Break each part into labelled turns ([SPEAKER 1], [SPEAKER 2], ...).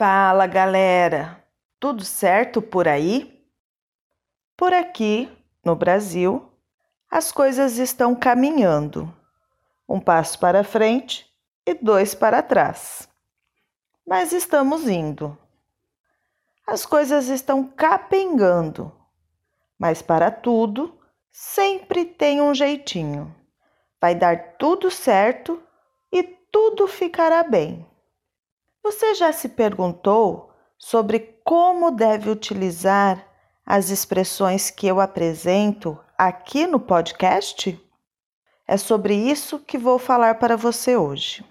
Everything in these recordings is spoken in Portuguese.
[SPEAKER 1] Fala galera, tudo certo por aí? Por aqui, no Brasil, as coisas estão caminhando. Um passo para frente e dois para trás. Mas estamos indo. As coisas estão capengando, mas para tudo sempre tem um jeitinho. Vai dar tudo certo e tudo ficará bem. Você já se perguntou sobre como deve utilizar as expressões que eu apresento aqui no podcast? É sobre isso que vou falar para você hoje.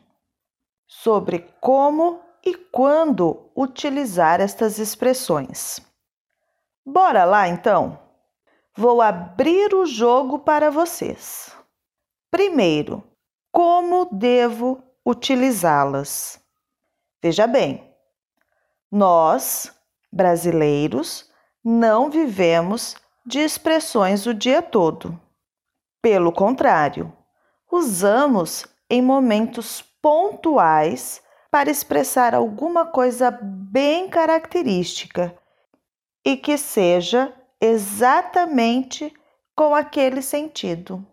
[SPEAKER 1] Sobre como e quando utilizar estas expressões. Bora lá então? Vou abrir o jogo para vocês. Primeiro, como devo utilizá-las? Veja bem, nós, brasileiros, não vivemos de expressões o dia todo. Pelo contrário, usamos em momentos pontuais para expressar alguma coisa bem característica e que seja exatamente com aquele sentido.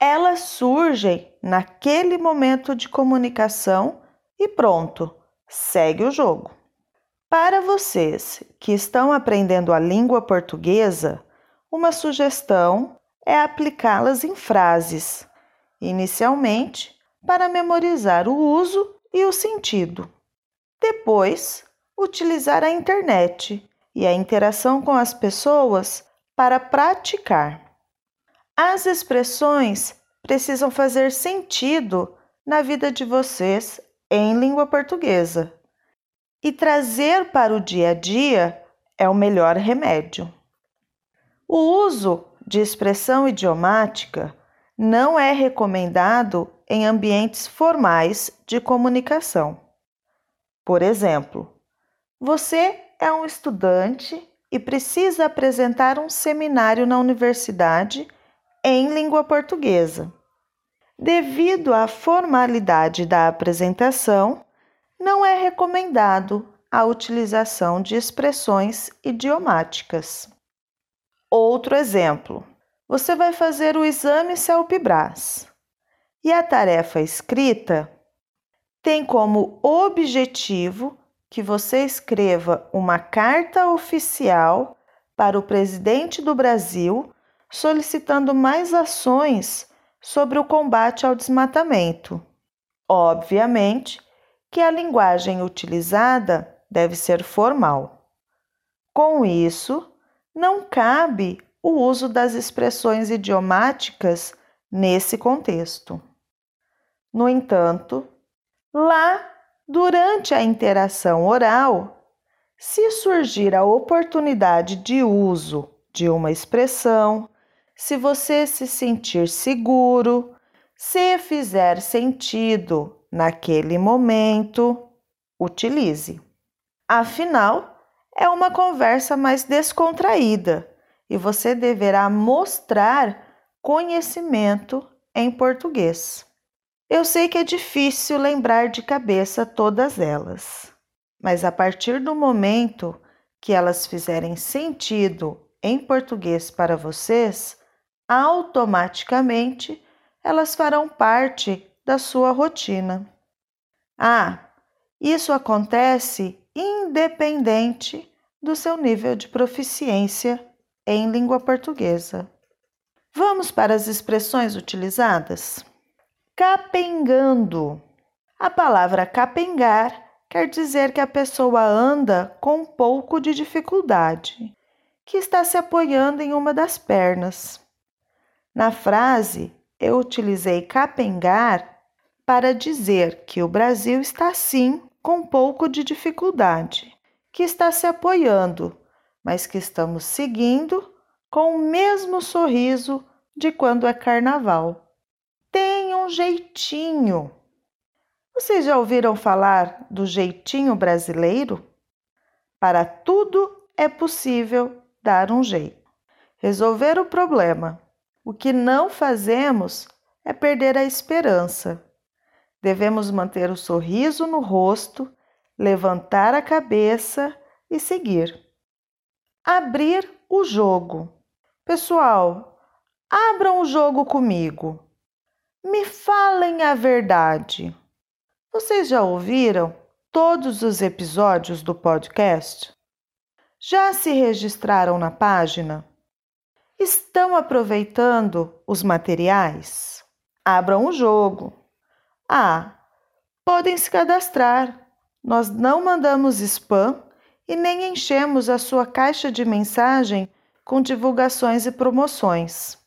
[SPEAKER 1] Elas surgem naquele momento de comunicação e pronto segue o jogo. Para vocês que estão aprendendo a língua portuguesa, uma sugestão é aplicá-las em frases, inicialmente para memorizar o uso e o sentido. Depois, utilizar a internet e a interação com as pessoas para praticar. As expressões precisam fazer sentido na vida de vocês em língua portuguesa. E trazer para o dia a dia é o melhor remédio. O uso de expressão idiomática não é recomendado em ambientes formais de comunicação. Por exemplo, você é um estudante e precisa apresentar um seminário na universidade em língua portuguesa. Devido à formalidade da apresentação, não é recomendado a utilização de expressões idiomáticas. Outro exemplo: você vai fazer o exame CELPE-BRAS e a tarefa escrita tem como objetivo que você escreva uma carta oficial para o presidente do Brasil solicitando mais ações sobre o combate ao desmatamento. Obviamente que a linguagem utilizada deve ser formal. Com isso, não cabe o uso das expressões idiomáticas nesse contexto. No entanto, lá, durante a interação oral, se surgir a oportunidade de uso de uma expressão, se você se sentir seguro, se fizer sentido naquele momento, utilize. Afinal, é uma conversa mais descontraída e você deverá mostrar conhecimento em português. Eu sei que é difícil lembrar de cabeça todas elas, mas a partir do momento que elas fizerem sentido em português para vocês, automaticamente elas farão parte da sua rotina. Ah, isso acontece independente do seu nível de proficiência em língua portuguesa. Vamos para as expressões utilizadas? Capengando. A palavra capengar quer dizer que a pessoa anda com um pouco de dificuldade, que está se apoiando em uma das pernas. Na frase, eu utilizei capengar para dizer que o Brasil está sim com um pouco de dificuldade, que está se apoiando, mas que estamos seguindo com o mesmo sorriso de quando é carnaval. Tem um jeitinho. Vocês já ouviram falar do jeitinho brasileiro? Para tudo é possível dar um jeito. Resolver o problema o que não fazemos é perder a esperança. Devemos manter o sorriso no rosto, levantar a cabeça e seguir. Abrir o jogo. Pessoal, abram o jogo comigo. Me falem a verdade. Vocês já ouviram todos os episódios do podcast? Já se registraram na página? Estão aproveitando os materiais? Abram o jogo. Ah, podem se cadastrar. Nós não mandamos spam e nem enchemos a sua caixa de mensagem com divulgações e promoções.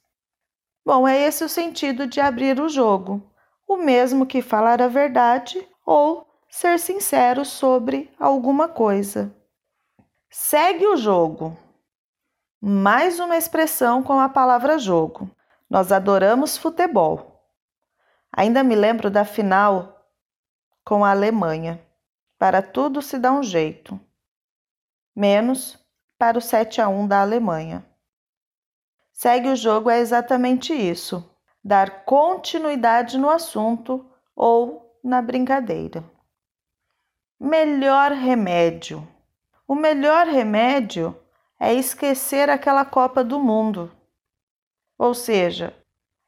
[SPEAKER 1] Bom, é esse o sentido de abrir o jogo, o mesmo que falar a verdade ou ser sincero sobre alguma coisa. Segue o jogo. Mais uma expressão com a palavra jogo. Nós adoramos futebol. Ainda me lembro da final com a Alemanha. Para tudo se dá um jeito menos para o 7 a 1 da Alemanha. Segue o jogo é exatamente isso: dar continuidade no assunto ou na brincadeira. Melhor remédio. O melhor remédio é esquecer aquela Copa do Mundo. Ou seja,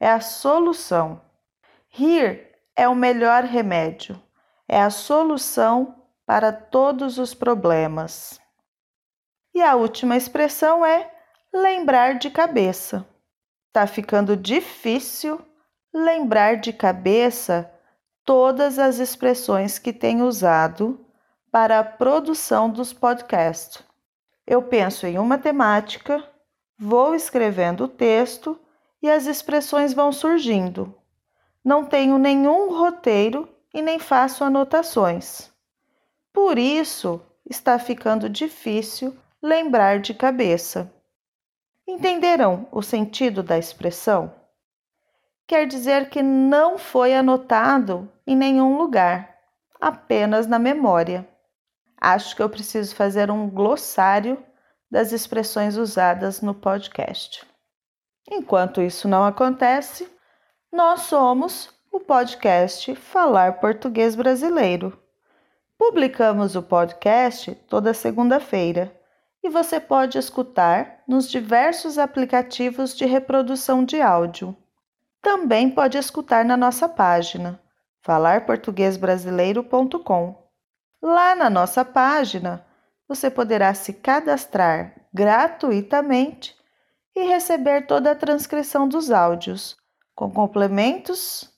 [SPEAKER 1] é a solução. Rir é o melhor remédio, é a solução para todos os problemas. E a última expressão é lembrar de cabeça. Tá ficando difícil lembrar de cabeça todas as expressões que tenho usado para a produção dos podcasts. Eu penso em uma temática, vou escrevendo o texto e as expressões vão surgindo. Não tenho nenhum roteiro e nem faço anotações. Por isso, está ficando difícil lembrar de cabeça. Entenderão o sentido da expressão? Quer dizer que não foi anotado em nenhum lugar, apenas na memória. Acho que eu preciso fazer um glossário das expressões usadas no podcast. Enquanto isso não acontece, nós somos o podcast Falar Português Brasileiro. Publicamos o podcast toda segunda-feira e você pode escutar nos diversos aplicativos de reprodução de áudio. Também pode escutar na nossa página falarportuguesbrasileiro.com. Lá na nossa página, você poderá se cadastrar gratuitamente e receber toda a transcrição dos áudios, com complementos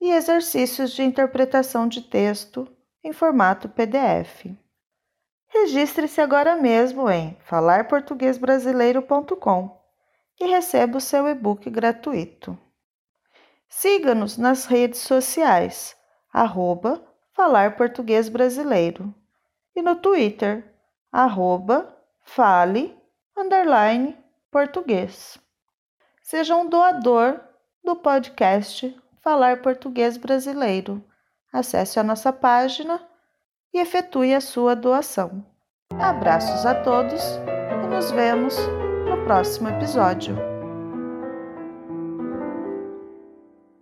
[SPEAKER 1] e exercícios de interpretação de texto em formato PDF. Registre-se agora mesmo em falarportuguesbrasileiro.com e receba o seu e-book gratuito. Siga-nos nas redes sociais, arroba Falar Português Brasileiro, e no Twitter, arroba Fale, underline, português. Seja um doador do podcast Falar Português Brasileiro. Acesse a nossa página e efetue a sua doação. Abraços a todos e nos vemos no próximo episódio.